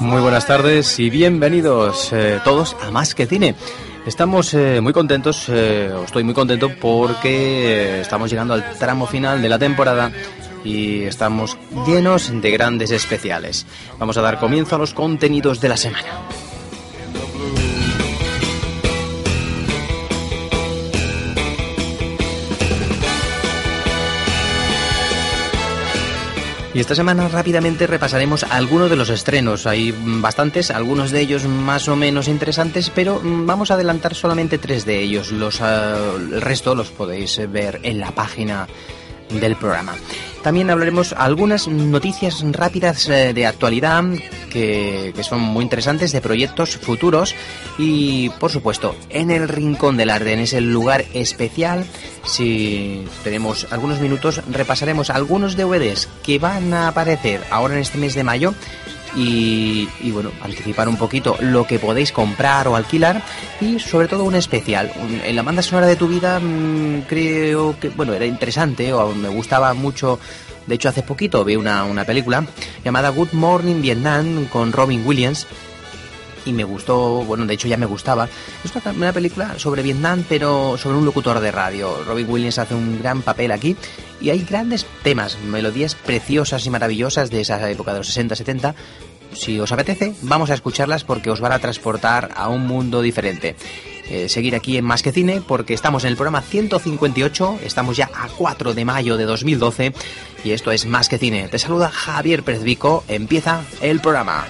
Muy buenas tardes y bienvenidos eh, todos a Más que Cine. Estamos eh, muy contentos, eh, estoy muy contento porque eh, estamos llegando al tramo final de la temporada y estamos llenos de grandes especiales. Vamos a dar comienzo a los contenidos de la semana. Y esta semana rápidamente repasaremos algunos de los estrenos. Hay bastantes, algunos de ellos más o menos interesantes, pero mm, vamos a adelantar solamente tres de ellos. Los, uh, el resto los podéis ver en la página del programa. También hablaremos algunas noticias rápidas eh, de actualidad que, son muy interesantes de proyectos futuros. Y por supuesto en el Rincón del Arte, en ese lugar especial, si tenemos algunos minutos repasaremos algunos DVDs que van a aparecer ahora en este mes de mayo y, y, bueno, anticipar un poquito lo que podéis comprar o alquilar y sobre todo un especial. En la banda sonora de tu vida mmm, creo que, bueno, era interesante o me gustaba mucho. De hecho, hace poquito vi una, una película llamada Good Morning Vietnam con Robin Williams y me gustó, bueno, de hecho ya me gustaba. Es una, película sobre Vietnam, pero sobre un locutor de radio. Robin Williams hace un gran papel aquí y hay grandes temas, melodías preciosas y maravillosas de esa época de los 60-70. Si os apetece, vamos a escucharlas porque os van a transportar a un mundo diferente. Eh, seguir aquí en Más que Cine porque estamos en el programa 158, estamos ya a 4 de mayo de 2012 y esto es Más que Cine. Te saluda Javier Prezvico, empieza el programa.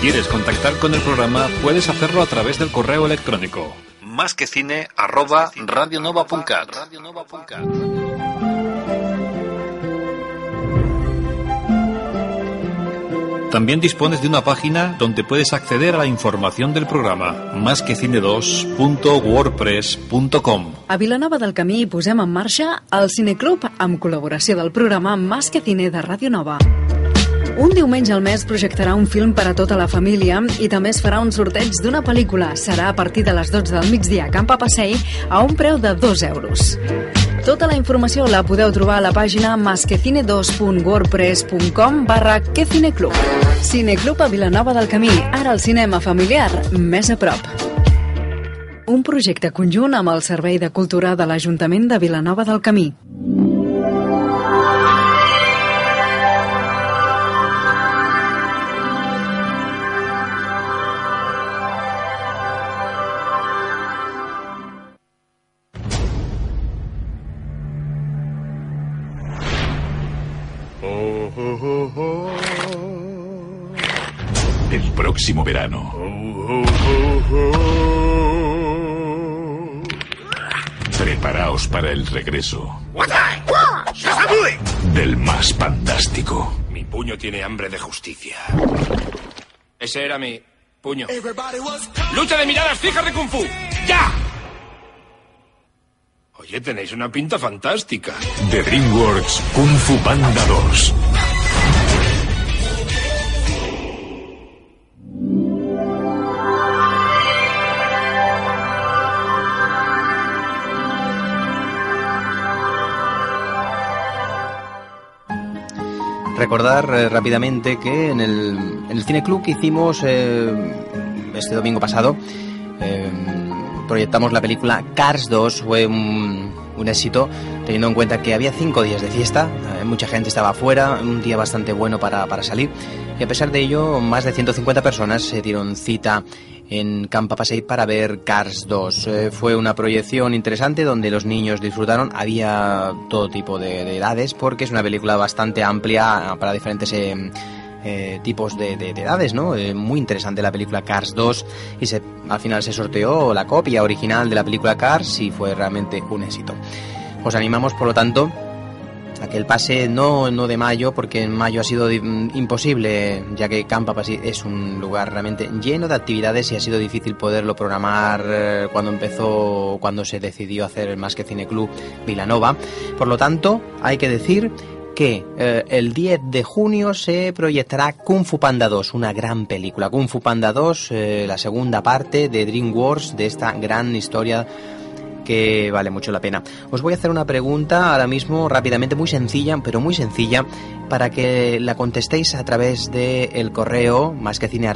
Quieres contactar con el programa, puedes hacerlo a través del correo electrónico más que cine arroba radionova.cat. También dispones de una página donde puedes acceder a la información del programa, másquecine2.wordpress.com. A Vilanova del Camí posem en marxa el Cineclub amb col·laboració del programa Más que Cine de Ràdio Nova. Un diumenge al mes projectarà un film per a tota la família i també es farà un sorteig d'una pel·lícula. Serà a partir de les 12 del migdia a Camp Passeig a un preu de 2 euros. Tota la informació la podeu trobar a la pàgina masquecine2.wordpress.com barra quecineclub. Cineclub a Vilanova del Camí. Ara el cinema familiar més a prop. Un projecte conjunt amb el Servei de Cultura de l'Ajuntament de Vilanova del Camí. Próximo verano. Preparaos para el regreso del más fantástico. Mi puño tiene hambre de justicia. Ese era mi puño. ¡Lucha de miradas fijas de Kung Fu! ¡Ya! Oye, tenéis una pinta fantástica. De DreamWorks Kung Fu Panda 2. Recordar eh, rápidamente que en el, en el Cine Club que hicimos eh, este domingo pasado, eh, proyectamos la película Cars 2, fue un, un éxito, teniendo en cuenta que había cinco días de fiesta, eh, mucha gente estaba afuera, un día bastante bueno para, para salir, y a pesar de ello, más de 150 personas se dieron cita en Campa Passeig para ver Cars 2. Eh, fue una proyección interesante donde los niños disfrutaron. Había todo tipo de, de edades porque es una película bastante amplia para diferentes eh, eh, tipos de, de- de edades, ¿no? Eh, muy interesante la película Cars 2 y se, al final se sorteó la copia original de la película Cars y fue realmente un éxito. Os animamos, por lo tanto, a que el pase no, no de mayo, porque en mayo ha sido imposible, ya que Campa es un lugar realmente lleno de actividades y ha sido difícil poderlo programar eh, cuando empezó, cuando se decidió hacer el Más que Cine Club Vilanova. Por lo tanto, hay que decir que eh, el 10 de junio se proyectará Kung Fu Panda 2, una gran película. Kung Fu Panda 2, eh, la segunda parte de DreamWorks, de esta gran historia que vale mucho la pena. Os voy a hacer una pregunta ahora mismo rápidamente, muy sencilla, pero muy sencilla, para que la contestéis a través del el correo más que cine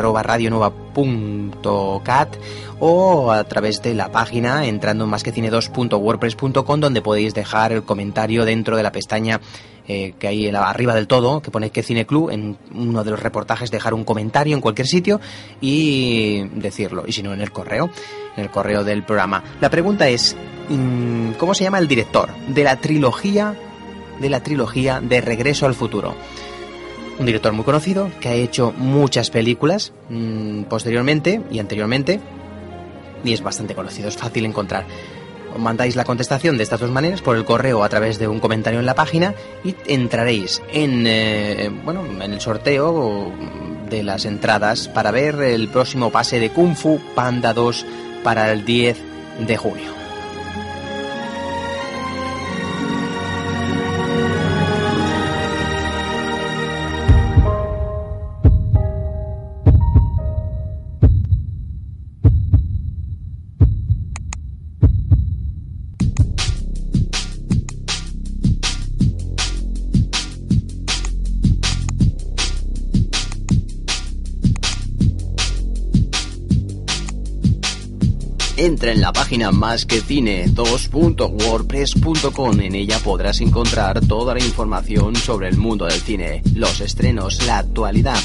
o a través de la página entrando en más que cine 2.wordpress.com donde podéis dejar el comentario dentro de la pestaña eh, que hay arriba del todo, que pone que Cine Club, en uno de los reportajes dejar un comentario en cualquier sitio y decirlo, y si no en el correo, en el correo del programa. La pregunta es, mm, ¿cómo se llama el director de la trilogía de la trilogía de Regreso al Futuro? Un director muy conocido que ha hecho muchas películas mm, posteriormente y anteriormente y es bastante conocido, es fácil encontrar. Os mandáis la contestación de estas dos maneras por el correo a través de un comentario en la página y entraréis en eh, bueno en el sorteo de las entradas para ver el próximo pase de Kung Fu Panda 2 para el 10 de junio. Entra en la página más que cine 2.wordpress.com. En ella podrás encontrar toda la información sobre el mundo del cine, los estrenos, la actualidad.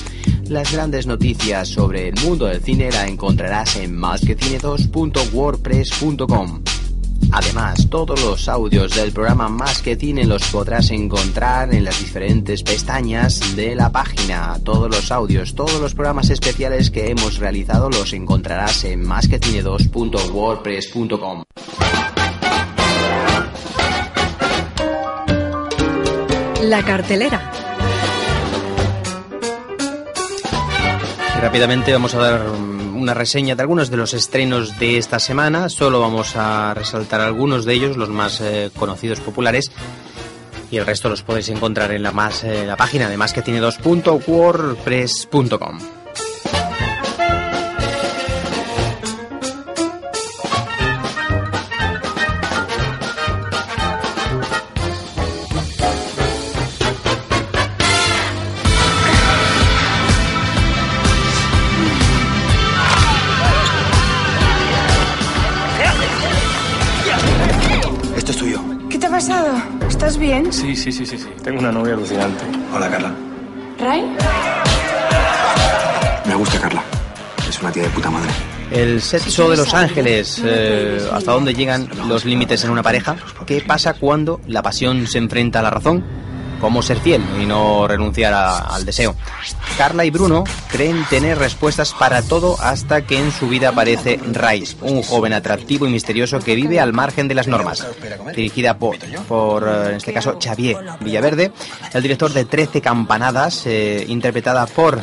Las grandes noticias sobre el mundo del cine la encontrarás en másquecine2.wordpress.com. Además, todos los audios del programa Más que Cine los podrás encontrar en las diferentes pestañas de la página. Todos los audios, todos los programas especiales que hemos realizado los encontrarás en másquecine2.wordpress.com. La cartelera. Rápidamente vamos a dar una reseña de algunos de los estrenos de esta semana. Solo vamos a resaltar algunos de ellos, los más eh, conocidos, populares. Y el resto los podéis encontrar en la, más, eh, la página de másquetine2.wordpress.com. Esto es Sí, sí, sí, sí, sí. Tengo una novia alucinante. Hola, Carla. ¿Ray? Me gusta Carla. Es una tía de puta madre. El sexo de Los Ángeles, eh, ¿hasta dónde llegan los límites en una pareja? ¿Qué pasa cuando la pasión se enfrenta a la razón? ¿Cómo ser fiel y no renunciar al deseo? Carla y Bruno creen tener respuestas para todo hasta que en su vida aparece Ray, un joven atractivo y misterioso que vive al margen de las normas. Dirigida por, por eh, en este caso, Xavier Villaverde, el director de 13 campanadas, eh, interpretada por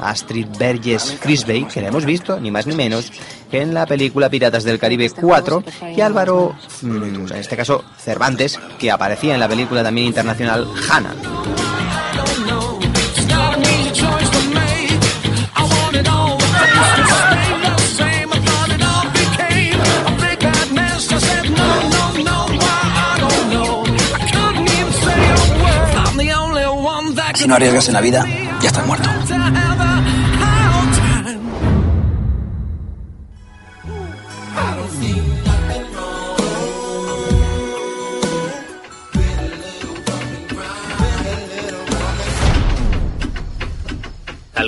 Astrid Berges Frisbee, que la hemos visto, ni más ni menos, en la película Piratas del Caribe 4, y Álvaro, mm, en este caso Cervantes, que aparecía en la película también internacional Hannah. no arriesgas en la vida, ya estás muerto.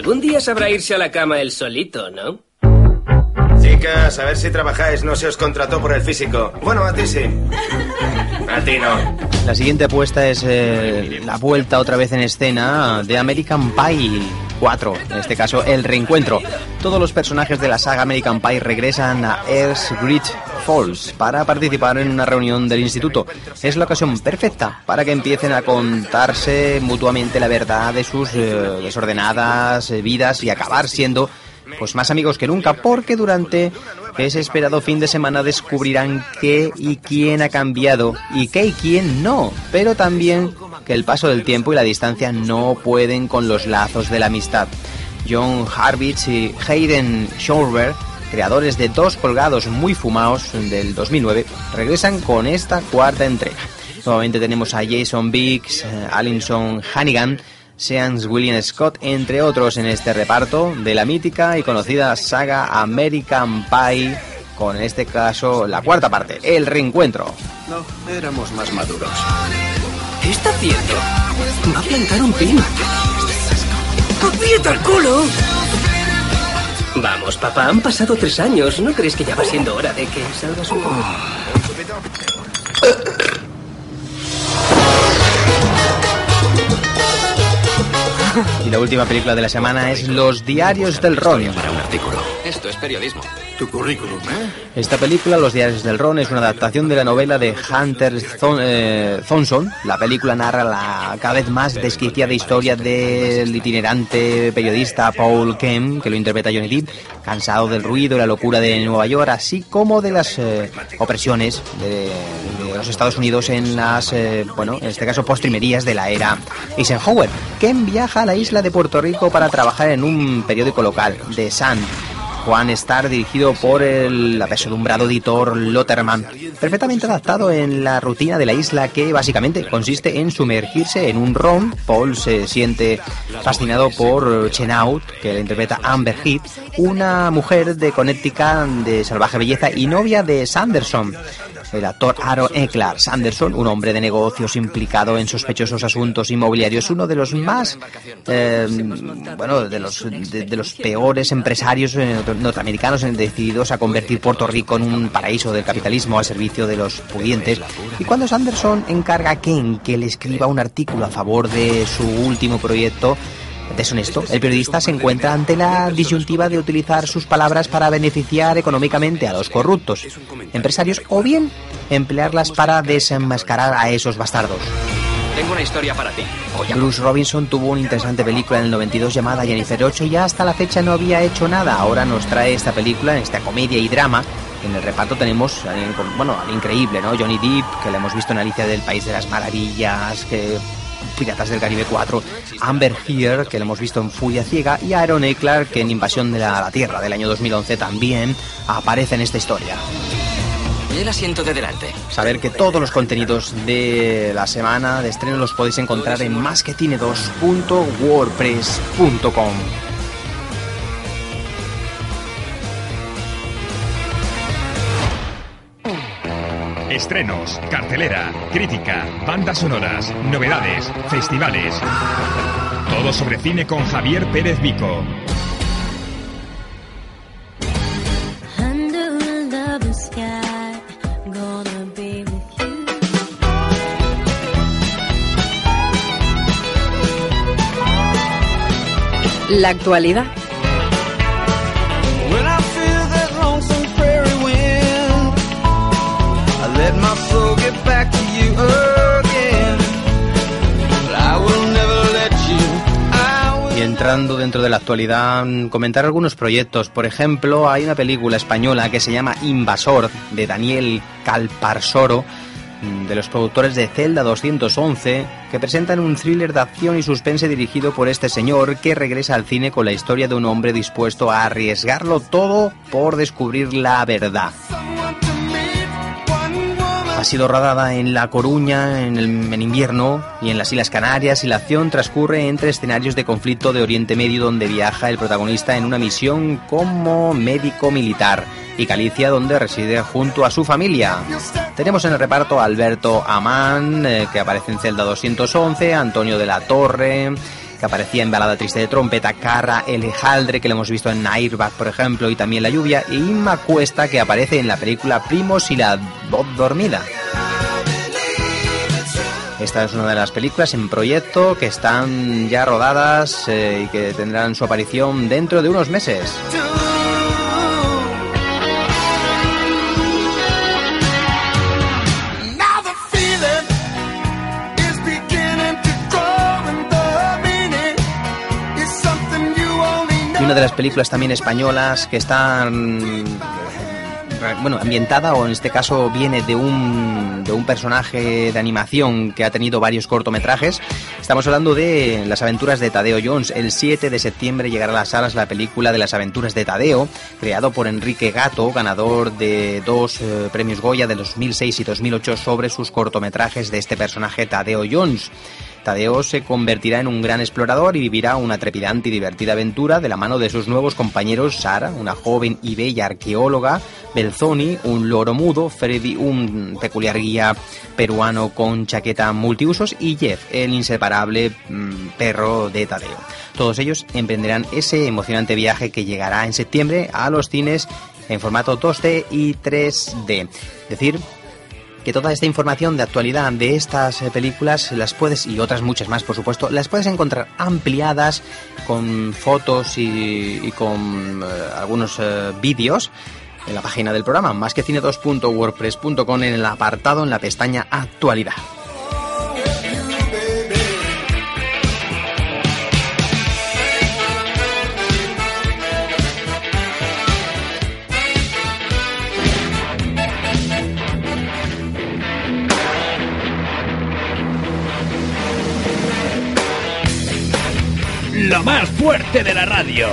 Algún día sabrá irse a la cama él solito, ¿no? Chicas, a ver si trabajáis. No se os contrató por el físico. Bueno, a ti sí. A ti no. La siguiente apuesta es eh, la vuelta otra vez en escena de American Pie 4, en este caso el reencuentro. Todos los personajes de la saga American Pie regresan a Earth's Great Falls para participar en una reunión del instituto. Es la ocasión perfecta para que empiecen a contarse mutuamente la verdad de sus eh, desordenadas eh, vidas y acabar siendo pues más amigos que nunca, porque durante ese esperado fin de semana descubrirán qué y quién ha cambiado y qué y quién no, pero también que el paso del tiempo y la distancia no pueden con los lazos de la amistad. John Harvitz y Hayden Schorber, creadores de Dos Colgados Muy Fumados del 2009, regresan con esta cuarta entrega. Nuevamente tenemos a Jason Biggs, eh, Alinson Hannigan, Seans William Scott, entre otros en este reparto de la mítica y conocida saga American Pie, con en este caso la cuarta parte, el reencuentro. No, éramos más maduros. ¿Qué está haciendo? Va a plantar un pino. ¡Aprieta el culo! Vamos, papá, han pasado tres años. ¿No crees que ya va siendo hora de que salgas un poco? Y la última película de la semana es Los Diarios del Ron. Para un artículo. Esto es periodismo. Tu currículum, ¿eh? Esta película, Los Diarios del Ron, es una adaptación de la novela de Hunter Thon- eh, Thompson. La película narra la cada vez más desquiciada historia del itinerante periodista Paul Kemp, que lo interpreta Johnny Depp, cansado del ruido y la locura de Nueva York, así como de las eh, opresiones de, de los Estados Unidos en las, eh, bueno, en este caso, postrimerías de la era Eisenhower. Kemp viaja a la isla de Puerto Rico para trabajar en un periódico local, The Sun. Juan Star, dirigido por el apesadumbrado editor Lotterman, perfectamente adaptado en la rutina de la isla que básicamente consiste en sumergirse en un ron. Paul se siente fascinado por Chenault, que la interpreta Amber Heard, una mujer de Connecticut de salvaje belleza y novia de Sanderson. El actor Aaron Eckhart Sanderson, un hombre de negocios implicado en sospechosos asuntos inmobiliarios, uno de los más, eh, bueno, de los, de, de los peores empresarios eh, norteamericanos decididos a convertir Puerto Rico en un paraíso del capitalismo al servicio de los pudientes. Y cuando Sanderson encarga a Ken que le escriba un artículo a favor de su último proyecto, deshonesto, el periodista se encuentra ante la disyuntiva de utilizar sus palabras para beneficiar económicamente a los corruptos empresarios o bien emplearlas para desenmascarar a esos bastardos. Tengo una historia para ti. Bruce Robinson tuvo una interesante película en el 92 llamada Jennifer 8 y hasta la fecha no había hecho nada. Ahora nos trae esta película, esta comedia y drama. En el reparto tenemos, bueno, al increíble, ¿no? Johnny Depp, que lo hemos visto en Alicia del País de las Maravillas, que Piratas del Caribe 4, Amber Heard, que lo hemos visto en Furia Ciega, y Aaron Eckhart, que en Invasión de la, la Tierra del año 2011 también aparece en esta historia. Y el asiento de delante. Saber que todos los contenidos de la semana de estreno los podéis encontrar en masquetine2.wordpress.com. Estrenos, cartelera, crítica, bandas sonoras, novedades, festivales. Todo sobre cine con Javier Pérez Vico. Under a Y entrando dentro de la actualidad, mm, comentar algunos proyectos. Por ejemplo, hay una película española que se llama Invasor, de Daniel Calparsoro, mm, de los productores de Zelda 211, que presentan un thriller de acción y suspense dirigido por este señor que regresa al cine con la historia de un hombre dispuesto a arriesgarlo todo por descubrir la verdad. Ha sido rodada en La Coruña en, el, invierno y en las Islas Canarias y la acción transcurre entre escenarios de conflicto de Oriente Medio donde viaja el protagonista en una misión como médico militar y Galicia donde reside junto a su familia. Tenemos en el reparto a Alberto Amán, eh, que aparece en Celda 211, Antonio de la Torre, que aparecía en Balada Triste de Trompeta, Carra Elejaldre, que lo hemos visto en Airbag, por ejemplo, y también La Lluvia, y Inma Cuesta, que aparece en la película Primos y la voz dormida. Esta es una de las películas en proyecto que están ya rodadas eh, y que tendrán su aparición dentro de unos meses. Una de las películas también españolas que están bueno, ambientada o en este caso viene de un, de un personaje de animación que ha tenido varios cortometrajes. Estamos hablando de Las aventuras de Tadeo Jones. El 7 de septiembre llegará a las salas la película de Las aventuras de Tadeo, creado por Enrique Gato, ganador de dos eh, premios Goya de 2006 y 2008 sobre sus cortometrajes de este personaje Tadeo Jones. Tadeo se convertirá en un gran explorador y vivirá una trepidante y divertida aventura de la mano de sus nuevos compañeros Sara, una joven y bella arqueóloga, Belzoni, un loro mudo, Freddy, un peculiar guía peruano con chaqueta multiusos y Jeff, el inseparable mm, perro de Tadeo. Todos ellos emprenderán ese emocionante viaje que llegará en septiembre a los cines en formato 2D y 3D. Es decir, que toda esta información de actualidad de estas eh, películas las puedes, y otras muchas más por supuesto, las puedes encontrar ampliadas con fotos y, con eh, algunos eh, vídeos en la página del programa, más que cine2.wordpress.com en el apartado en la pestaña actualidad. Lo más fuerte de la radio.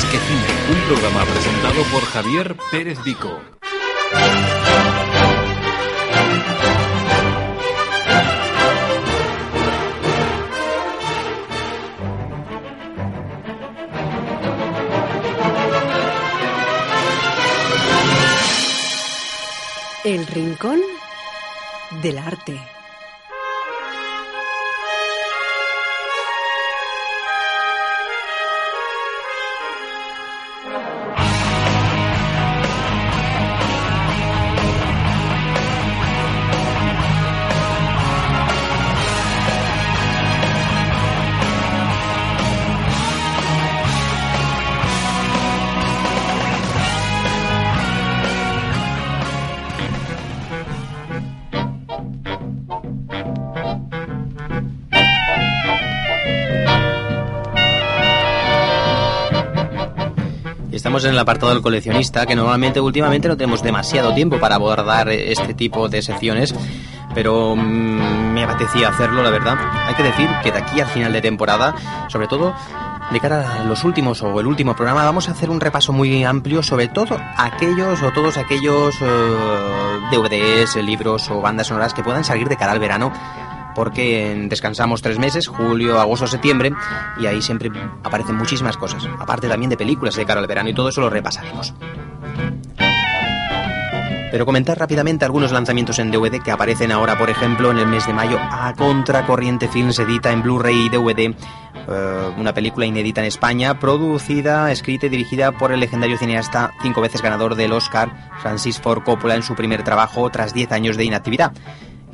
Más que Cine, un programa presentado por Javier Pérez Vico. El rincón del arte. En el apartado del coleccionista, que normalmente últimamente no tenemos demasiado tiempo para abordar este tipo de secciones, pero mm, me apetecía hacerlo, la verdad. Hay que decir que de aquí al final de temporada, sobre todo de cara a los últimos o el último programa, vamos a hacer un repaso muy amplio sobre todo aquellos o todos aquellos eh, DVDs, libros o bandas sonoras que puedan salir de cara al verano porque descansamos tres meses, julio, agosto, septiembre, y ahí siempre aparecen muchísimas cosas, aparte también de películas de cara al verano, y todo eso lo repasaremos. Pero comentar rápidamente algunos lanzamientos en DVD que aparecen ahora, por ejemplo, en el mes de mayo, a Contracorriente Films edita en Blu-ray y DVD eh, una película inédita en España, producida, escrita y dirigida por el legendario cineasta, cinco veces ganador del Oscar, Francis Ford Coppola, en su primer trabajo tras 10 años de inactividad.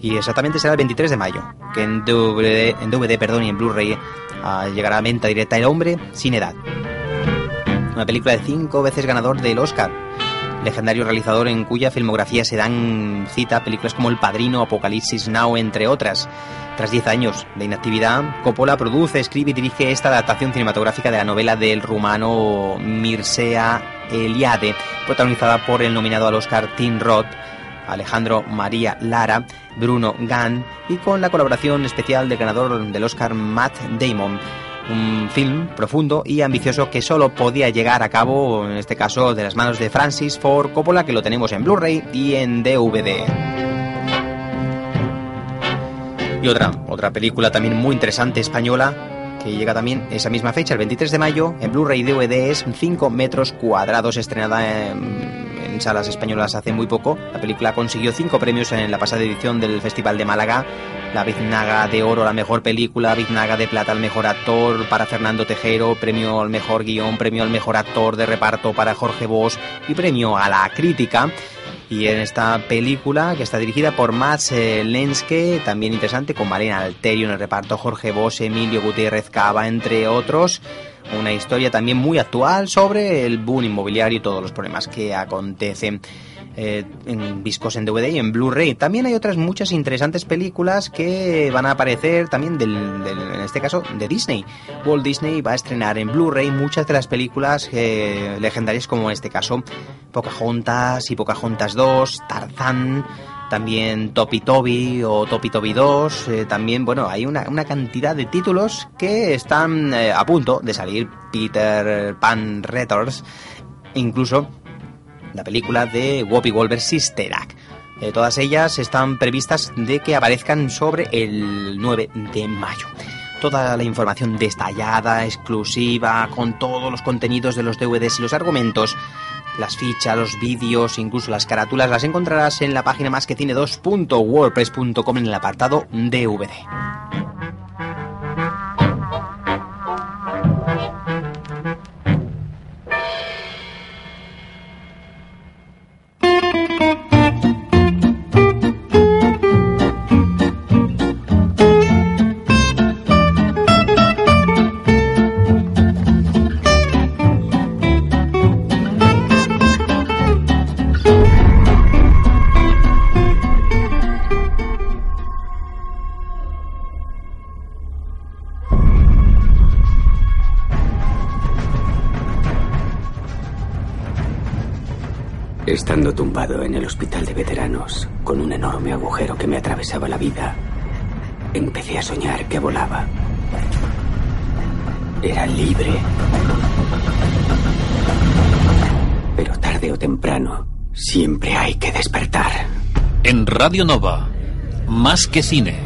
Y exactamente será el 23 de mayo, que en DVD, en DVD perdón, y en Blu-ray ah, llegará a venta directa El hombre sin edad. Una película de cinco veces ganador del Oscar. Legendario realizador en cuya filmografía se dan cita películas como El Padrino, Apocalipsis Now, entre otras. Tras 10 años de inactividad, Coppola produce, escribe y dirige esta adaptación cinematográfica de la novela del rumano Mircea Eliade, protagonizada por el nominado al Oscar Tim Roth, Alejandro María Lara, Bruno Gann y con la colaboración especial del ganador del Oscar Matt Damon. Un film profundo y ambicioso que solo podía llegar a cabo, en este caso, de las manos de Francis Ford Coppola, que lo tenemos en Blu-ray y en DVD. Y otra, otra película también muy interesante española que llega también esa misma fecha, el 23 de mayo, en Blu-ray DVD es 5 metros cuadrados, estrenada en, en salas españolas hace muy poco. La película consiguió 5 premios en la pasada edición del Festival de Málaga. La Biznaga de Oro la mejor película, Biznaga de Plata al mejor actor para Fernando Tejero, premio al mejor guion, premio al mejor actor de reparto para Jorge Bosch y premio a la crítica. Y en esta película, que está dirigida por Mats eh, Lenske, también interesante, con Malena Alterio en el reparto, Jorge Bosch, Emilio Gutiérrez Cava, entre otros. Una historia también muy actual sobre el boom inmobiliario y todos los problemas que acontecen. Eh, en discos en DVD y en Blu-ray. También hay otras muchas interesantes películas que van a aparecer también del, en este caso de Disney. Walt Disney va a estrenar en Blu-ray muchas de las películas eh, legendarias como en este caso Pocahontas y Pocahontas 2, Tarzán, también Topi Toby o Topi Toby 2, eh, también, bueno, hay una, una cantidad de títulos que están eh, a punto de salir. Peter Pan Returns, incluso la película de Whoopi Goldberg Sister Act. Eh, todas ellas están previstas de que aparezcan sobre el 9 de mayo. Toda la información detallada, exclusiva, con todos los contenidos de los DVDs y los argumentos, las fichas, los vídeos, incluso las carátulas, las encontrarás en la página más que tiene 2.wordpress.com en el apartado DVD. Estando tumbado en el hospital de veteranos, con un enorme agujero que me atravesaba la vida, empecé a soñar que volaba. Era libre. Pero tarde o temprano, siempre hay que despertar. En Radio Nova, más que cine.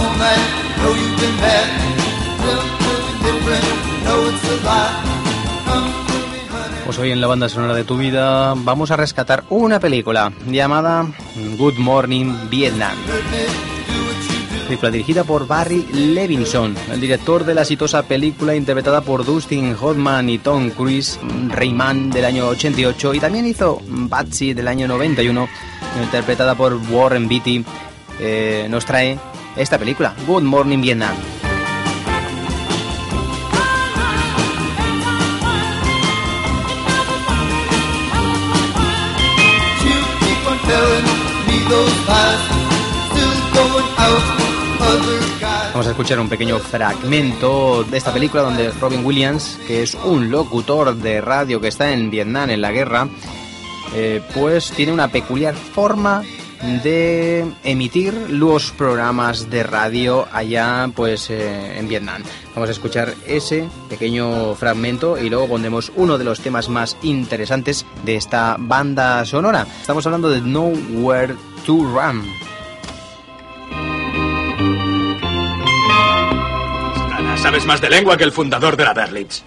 All night, know you've been bad. Tell me different, know it's a lie. Come to me, honey. Pues hoy en la banda sonora de tu vida vamos a rescatar una película llamada Good Morning Vietnam. Película dirigida por Barry Levinson, el director de la exitosa película interpretada por Dustin Hoffman y Tom Cruise, Rayman del año 88, y también hizo Batsy del año 91, interpretada por Warren Beatty, eh, nos trae esta película, Good Morning Vietnam. Vamos a escuchar un pequeño fragmento de esta película donde Robin Williams, que es un locutor de radio que está en Vietnam en la guerra, eh, pues tiene una peculiar forma de emitir los programas de radio allá pues eh, en Vietnam. Vamos a escuchar ese pequeño fragmento y luego pondremos uno de los temas más interesantes de esta banda sonora. Estamos hablando de Nowhere to Run. Sabes más de lengua que el fundador de la Berlitz.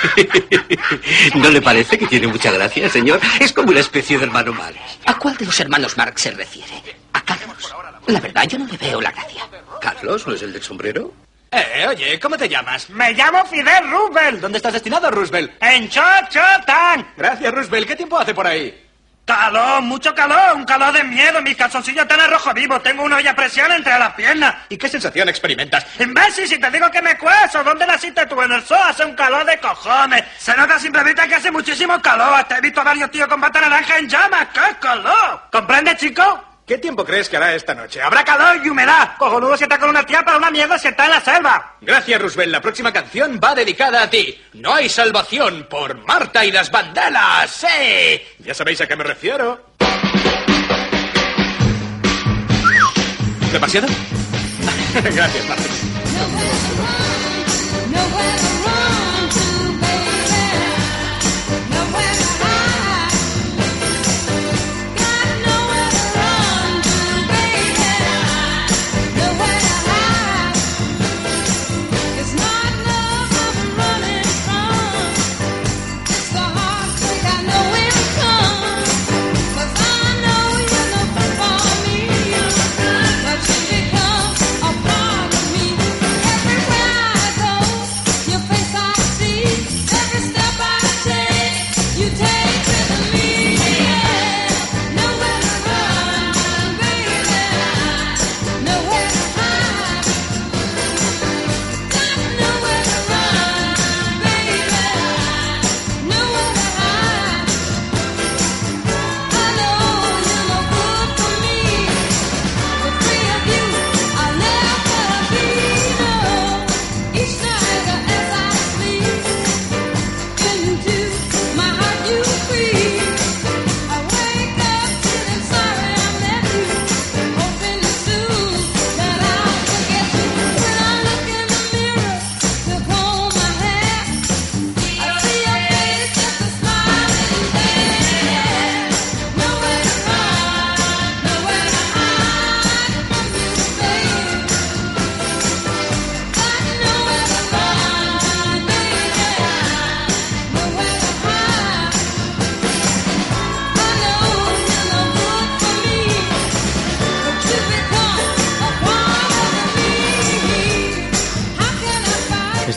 ¿No le parece que tiene mucha gracia, señor? Es como una especie de hermano Marx. ¿A cuál de los hermanos Marx se refiere? ¿A Carlos? La verdad, yo no le veo la gracia. ¿Carlos no es el del sombrero? Eh, oye, ¿cómo te llamas? Me llamo Fidel Roosevelt. ¿Dónde estás destinado, Roosevelt? En Chochotan. Gracias, Roosevelt. ¿Qué tiempo hace por ahí? Calor, mucho calor, un calor de miedo. Mis calzoncillos están a rojo vivo. Tengo una olla a presión entre las piernas. ¿Y qué sensación experimentas? Imbécil, si te digo que me cueso, ¿dónde naciste tú? En el sol hace un calor de cojones. Se nota simplemente que hace muchísimo calor. Hasta he visto a varios tíos con bata naranja en llamas. ¡Qué calor! ¿Comprendes, chico? ¿Qué tiempo crees que hará esta noche? Habrá calor y humedad. Cojonudo si está con una tía para una mierda si está en la selva. Gracias, Roosevelt. La próxima canción va dedicada a ti. No hay salvación por Marta y las bandelas. ¡Sí! Ya sabéis a qué me refiero. ¿Demasiado? Gracias, Marta.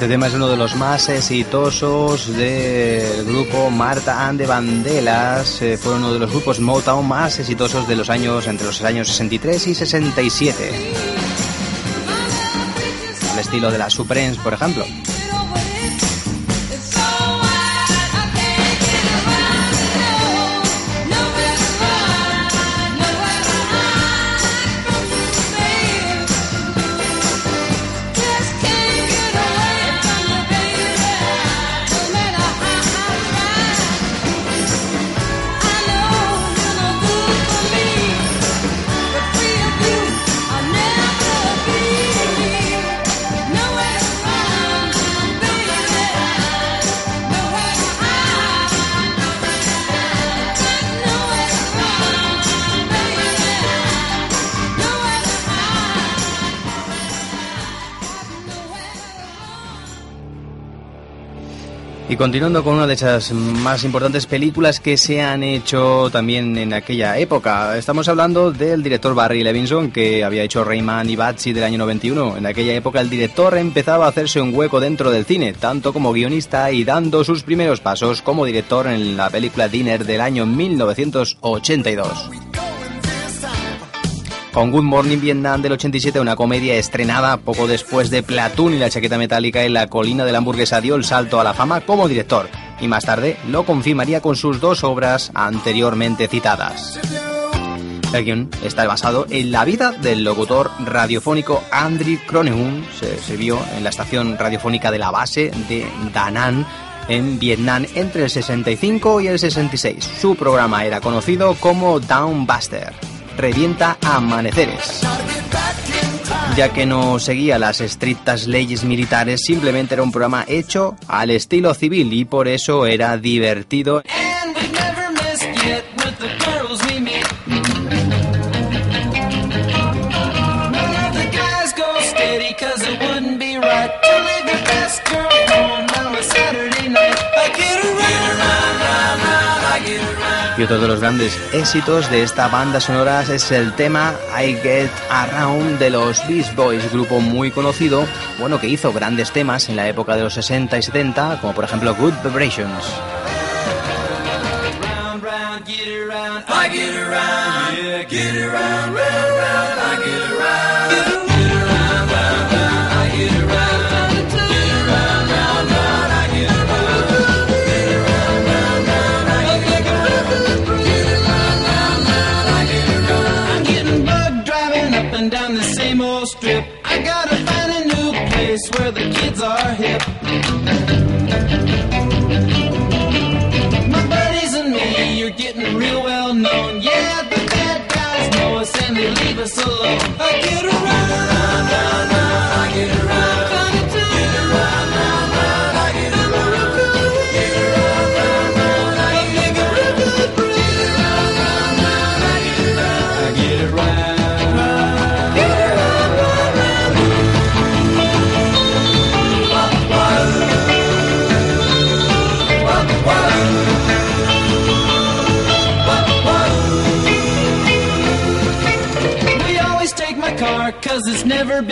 Este tema es uno de los más exitosos del grupo Marta and the Vandellas. Eh, fue uno de los grupos Motown más exitosos de los años entre los años 63 y 67. Al estilo de las Supremes, por ejemplo. Y continuando con una de esas más importantes películas que se han hecho también en aquella época. Estamos hablando del director Barry Levinson, que había hecho Rayman y Batsy del año 91. En aquella época el director empezaba a hacerse un hueco dentro del cine, tanto como guionista y dando sus primeros pasos como director en la película Dinner del año 1982 con Good Morning Vietnam del 87, una comedia estrenada poco después de Platoon y la chaqueta metálica en la colina de la hamburguesa dio el salto a la fama como director y más tarde lo confirmaría con sus dos obras anteriormente citadas. El guion está basado en la vida del locutor radiofónico Andrew Croneun, se, se vio en la estación radiofónica de la base de Da Nang en Vietnam entre el 65 y el 66. Su programa era conocido como Downbuster. Revienta Amaneceres. Ya que no seguía las estrictas leyes militares, simplemente era un programa hecho al estilo civil y por eso era divertido. Y otro de los grandes éxitos de esta banda sonora es el tema I Get Around de los Beast Boys, grupo muy conocido, bueno, que hizo grandes temas en la época de los 60 y 70, como por ejemplo Good Vibrations.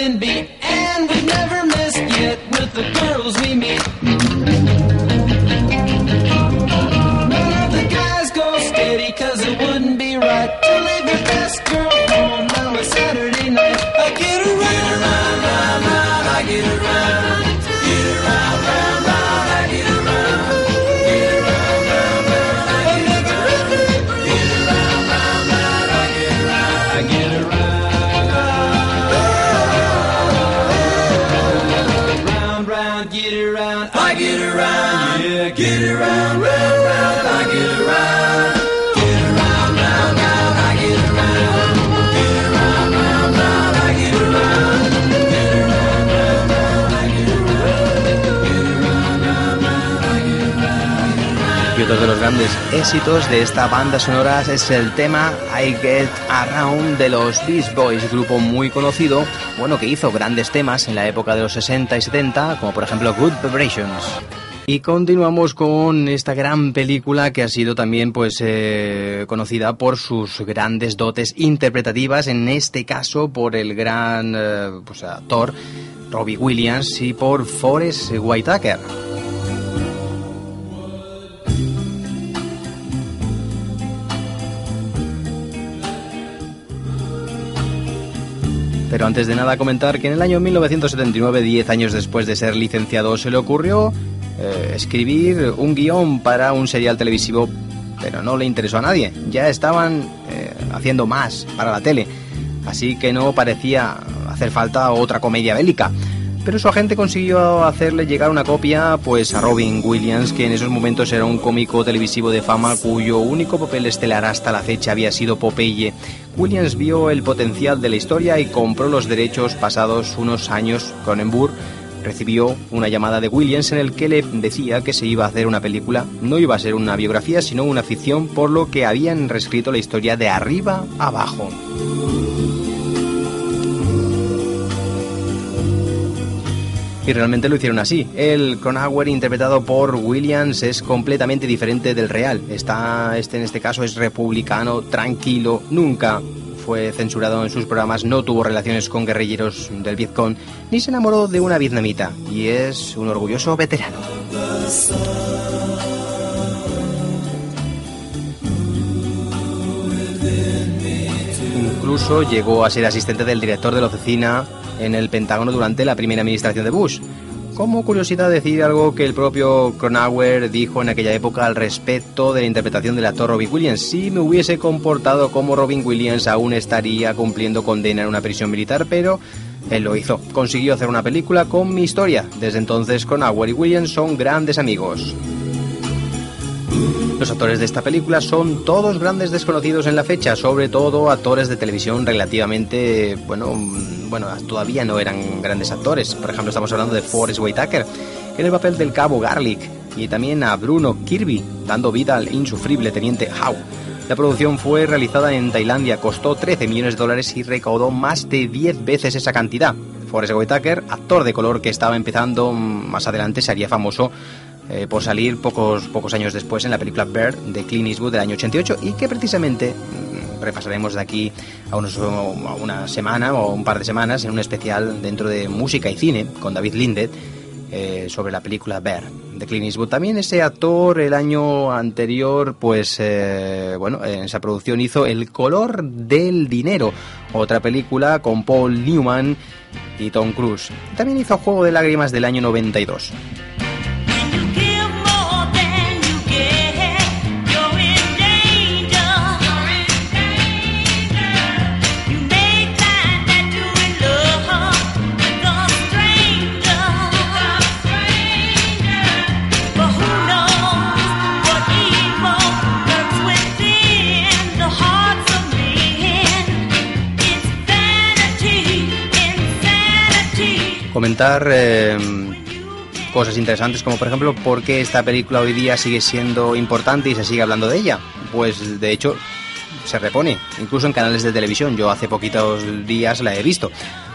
Been beat otro de los grandes éxitos de esta banda sonora es el tema I Get Around de los Beast Boys, grupo muy conocido, bueno, que hizo grandes temas en la época de los 60 y 70, como por ejemplo Good Vibrations. Y continuamos con esta gran película que ha sido también pues eh, conocida por sus grandes dotes interpretativas, en este caso por el gran eh, pues, actor Robbie Williams y por Forrest Whitaker. Pero antes de nada comentar que en el año 1979, 10 años después de ser licenciado, se le ocurrió eh, escribir un guion para un serial televisivo, pero no le interesó a nadie. Ya estaban eh, haciendo más para la tele, así que no parecía hacer falta otra comedia bélica. Pero su agente consiguió hacerle llegar una copia pues a Robin Williams, que en esos momentos era un cómico televisivo de fama cuyo único papel estelar hasta la fecha había sido Popeye. Williams vio el potencial de la historia y compró los derechos pasados unos años. Cronenberg recibió una llamada de Williams en el que le decía que se iba a hacer una película. No iba a ser una biografía, sino una ficción, por lo que habían reescrito la historia de arriba abajo. Y realmente lo hicieron así. El Cronauer interpretado por Williams es completamente diferente del real. Está, este en este caso es republicano, tranquilo, nunca fue censurado en sus programas, no tuvo relaciones con guerrilleros del Vietcong, ni se enamoró de una vietnamita, y es un orgulloso veterano. Incluso llegó a ser asistente del director de la oficina en el Pentágono durante la primera administración de Bush. Como curiosidad decir algo que el propio Cronauer dijo en aquella época al respecto de la interpretación del actor Robin Williams. Si me hubiese comportado como Robin Williams aún estaría cumpliendo condena en una prisión militar, pero él lo hizo. Consiguió hacer una película con mi historia. Desde entonces Cronauer y Williams son grandes amigos. Los actores de esta película son todos grandes desconocidos en la fecha, sobre todo actores de televisión relativamente, bueno, bueno, todavía no eran grandes actores. Por ejemplo, estamos hablando de Forrest Whitaker, en el papel del cabo Garlic, y también a Bruno Kirby, dando vida al insufrible teniente Howe. La producción fue realizada en Tailandia, costó 13 millones de dólares y recaudó más de 10 veces esa cantidad. Forrest Whitaker, actor de color que estaba empezando mm, más adelante, se haría famoso eh, por salir pocos, pocos años después en la película Bird de Clint Eastwood del año 88 y que precisamente mm, repasaremos de aquí a, unos- una semana o un par de semanas en un especial dentro de música y cine con David Lindet eh, sobre la película Bear de Clint Eastwood. También ese actor el año anterior, pues eh, bueno, en esa producción hizo El color del dinero, otra película con Paul Newman y Tom Cruise. También hizo Juego de lágrimas del año 92. Eh, cosas interesantes como por ejemplo por qué esta película hoy día sigue siendo importante y se sigue hablando de ella. Pues de hecho se repone, incluso en canales de televisión. Yo hace poquitos días la he visto.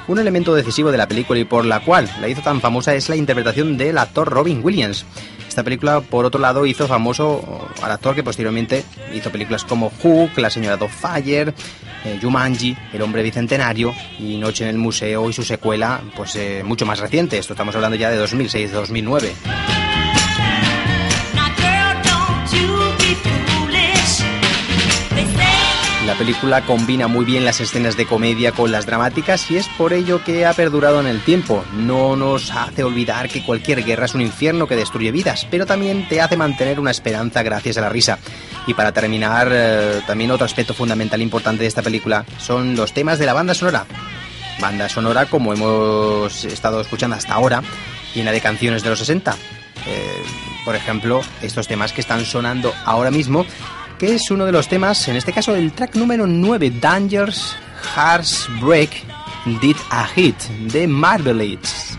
Un elemento decisivo de la película y por la cual la hizo tan famosa es la interpretación del actor Robin Williams. Esta película, por otro lado, hizo famoso al actor que posteriormente hizo películas como Hook, La señora Fire, eh, Jumanji, El hombre bicentenario y Noche en el museo y su secuela, pues eh, mucho más reciente. Esto estamos hablando ya de 2006-2009. La película combina muy bien las escenas de comedia con las dramáticas y es por ello que ha perdurado en el tiempo. No nos hace olvidar que cualquier guerra es un infierno que destruye vidas, pero también te hace mantener una esperanza gracias a la risa. Y para terminar, eh, también otro aspecto fundamental importante de esta película son los temas de la banda sonora. Banda sonora como hemos estado escuchando hasta ahora, llena de canciones de los 60. Eh, por ejemplo, estos temas que están sonando ahora mismo que es uno de los temas, en este caso el track número 9, Dangers Hearts Break Did a Hit, de Marvelites.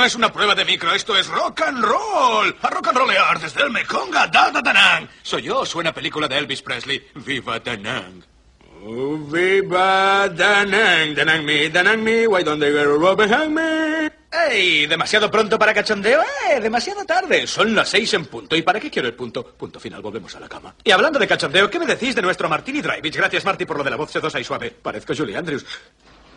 No, es una prueba de micro, esto es rock and roll. A rock and rollear desde el Mekong a Da Da Da Nang. Soy yo, suena película de Elvis Presley. Viva Da Nang. Oh, viva Da Nang, Da Nang me, Da Nang me, why don't they rope behind me? ¡Ey! ¿Demasiado pronto para cachondeo? ¡Eh! Demasiado tarde. Son las seis en punto. ¿Y para qué quiero el punto? Punto final, volvemos a la cama. Y hablando de cachondeo, ¿qué me decís de nuestro Martini Drivich? Gracias, Marty, por lo de la voz sedosa y suave. Parezco Julie Andrews.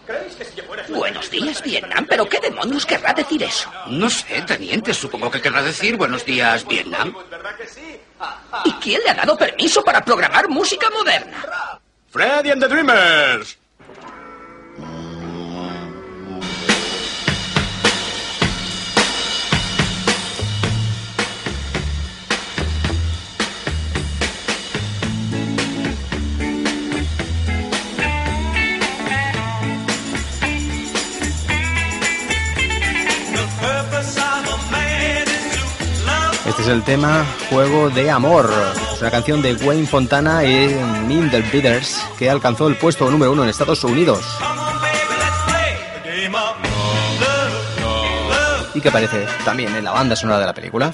¿Creéis que si yo. Buenos días, Vietnam, pero ¿qué demonios querrá decir eso? No sé, teniente, supongo que querrá decir buenos días, Vietnam. ¿Y quién le ha dado permiso para programar música moderna? Freddy and the Dreamers. Este es el tema Juego de Amor. Es una canción de Wayne Fontana y Minder Bidders que alcanzó el puesto número uno en Estados Unidos. Y que aparece también en la banda sonora de la película.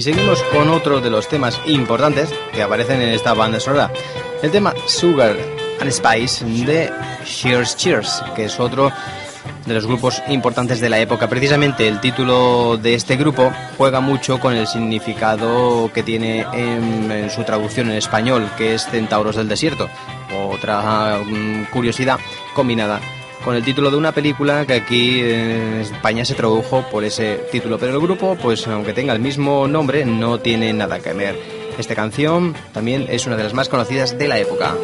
Y seguimos con otro de los temas importantes que aparecen en esta banda sonora. El tema Sugar and Spice de Cheers Cheers, que es otro de los grupos importantes de la época. Precisamente el título de este grupo juega mucho con el significado que tiene en, su traducción en español, que es Centauros del Desierto. Otra mm, curiosidad combinada con el título de una película que aquí en España se tradujo por ese título. Pero el grupo, pues aunque tenga el mismo nombre, no tiene nada que ver. Esta canción también es una de las más conocidas de la época.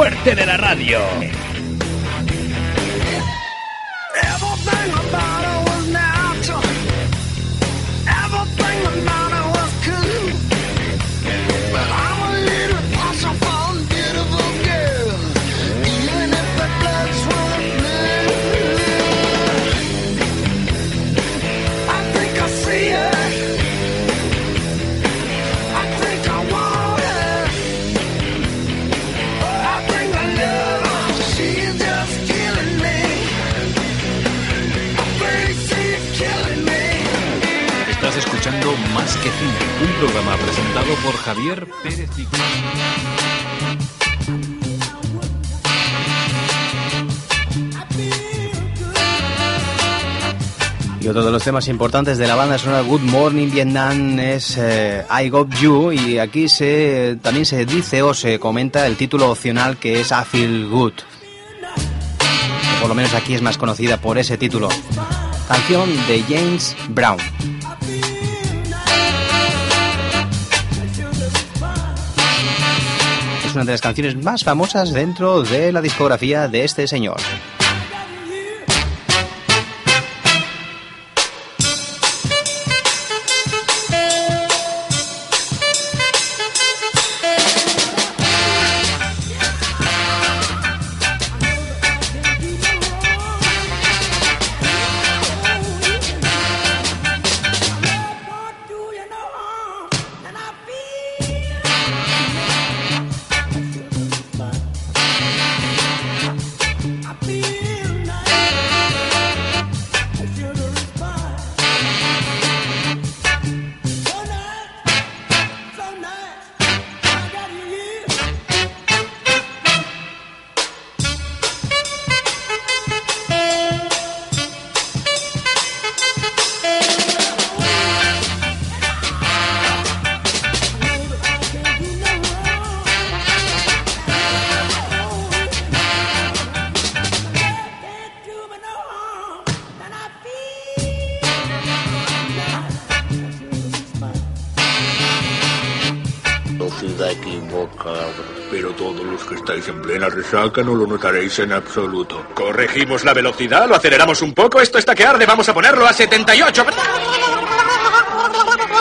Fuerte de la radio. Los temas importantes de la banda sonora Good Morning Vietnam es eh, I Got You y aquí se también se dice o se comenta el título opcional que es I Feel Good. Por lo menos aquí es más conocida por ese título. Canción de James Brown. Es una de las canciones más famosas dentro de la discografía de este señor. Resaca no lo notaréis en absoluto. Corregimos la velocidad, lo aceleramos un poco. Esto está que arde, vamos a ponerlo a 78.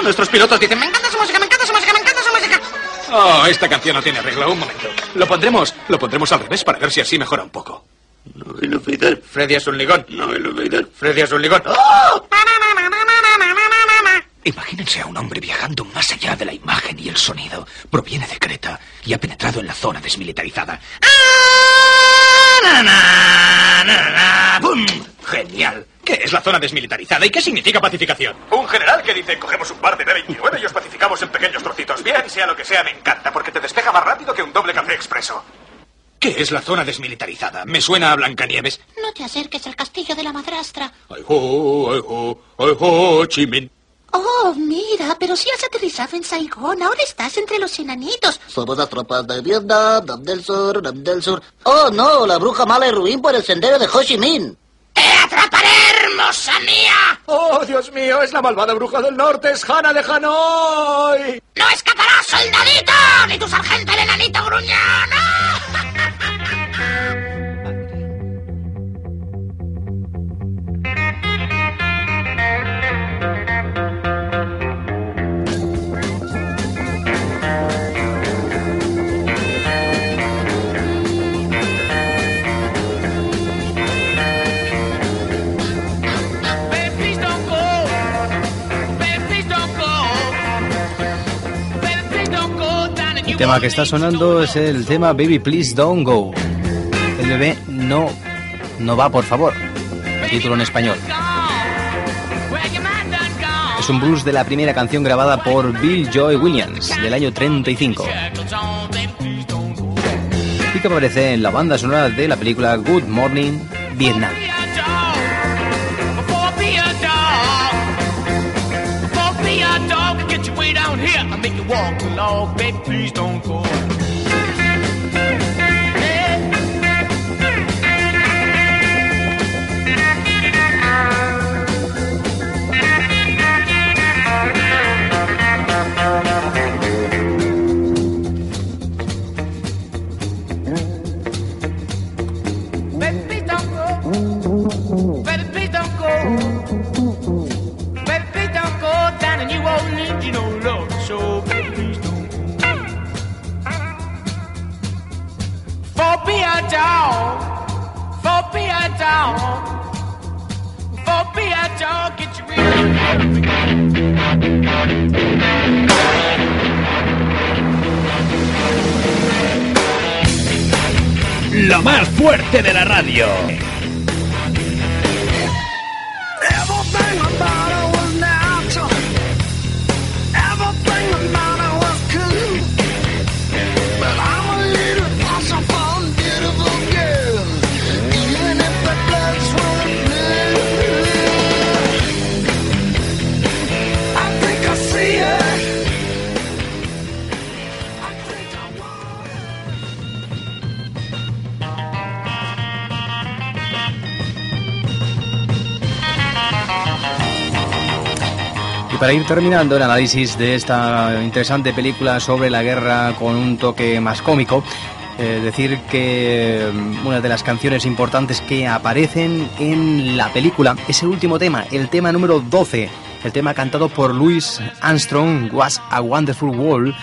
Nuestros pilotos dicen, me encanta su música, me encanta su música, me encanta su música. Oh, esta canción no tiene arreglo. Un momento. Lo pondremos, lo pondremos al revés para ver si así mejora un poco. Freddy es un ligón. No, Freddy es un ligón. Imagínense a un hombre viajando más allá de la imagen y el sonido. Proviene de Creta y ha penetrado en la zona desmilitarizada. ¡Bum! Genial. ¿Qué es la zona desmilitarizada y qué significa pacificación? Un general que dice, cogemos un par de B-29 y os pacificamos en pequeños trocitos. Bien, sea lo que sea, me encanta, porque te despeja más rápido que un doble café expreso. ¿Qué es la zona desmilitarizada? Me suena a Blancanieves. No te acerques al castillo de la madrastra. Ay, ho, ay, ho, ay, ho, Chi Minh. Oh, mira, pero si has aterrizado en Saigón, ahora estás entre los enanitos. Somos las tropas de Vietnam, Nam del Sur, Nam del Sur. Oh, no, la bruja mala y ruin por el sendero de Ho Chi Minh. ¡Te atraparé, hermosa mía! ¡Oh, Dios mío! Es la malvada bruja del norte, es Hannah de Hanoi. ¡No escaparás, soldadito! ¡Ni tu sargento el enanito gruñón! Baby, tema que está sonando es el tema Baby Please Don't Go. El bebé no, no va, por favor. Título en español. Es un blues de la primera canción grabada por Bill Joy Williams del año 35 y que aparece en la banda sonora de la película Good Morning Vietnam. Please don't go. Baby, please don't go down and you won't need you no love. Dog. For be a dog. Lo más fuerte de la radio. Para ir terminando el análisis de esta interesante película sobre la guerra con un toque más cómico, eh, decir que mm, una de las canciones importantes que aparecen en la película es el último tema, el tema número 12, el tema cantado por Louis Armstrong, Was a Wonderful World.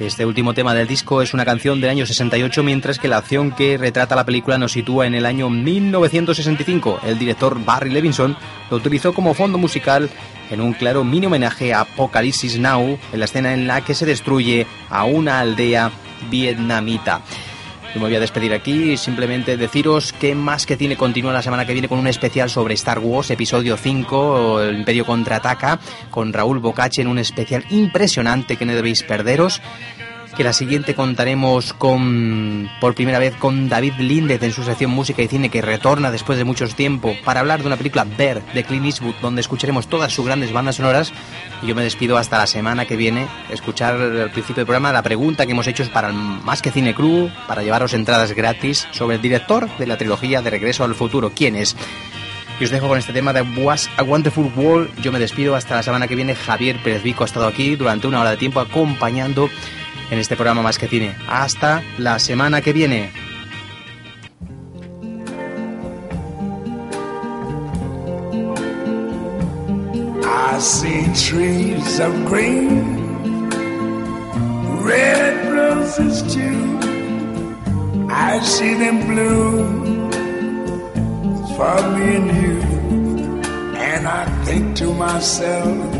Este último tema del disco es una canción del año 68, mientras que la acción que retrata la película nos sitúa en el año 1965. El director Barry Levinson lo utilizó como fondo musical en un claro mini homenaje a Apocalypse Now, en la escena en la que se destruye a una aldea vietnamita. Yo me voy a despedir aquí y simplemente deciros que más que cine continúa la semana que viene con un especial sobre Star Wars, episodio 5, el Imperio contraataca, con Raúl Bocache en un especial impresionante que no debéis perderos. Que la siguiente contaremos con por primera vez con David Líndez en su sección Música y Cine que retorna después de mucho tiempo para hablar de una película Bear de Clint Eastwood donde escucharemos todas sus grandes bandas sonoras y yo me despido hasta la semana que viene escuchar al principio del programa la pregunta que hemos hecho para el Más que Cine Crew para llevaros entradas gratis sobre el director de la trilogía de Regreso al Futuro ¿quién es? Y os dejo con este tema de Was a Wonderful World. Yo me despido hasta la semana que viene. Javier Pérez Vico ha estado aquí durante una hora de tiempo acompañando en este programa Más que Cine. Hasta la semana que viene. I see trees of green, red roses too. I see them bloom for me and you. And I think to myself,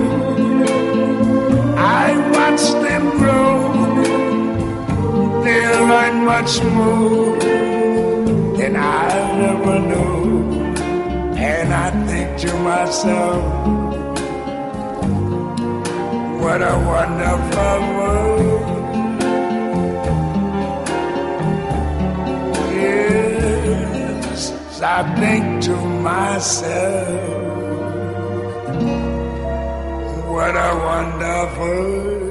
They'll much more than I've ever knew. And I think to myself, what a wonderful world. Yes, I think to myself, what a wonderful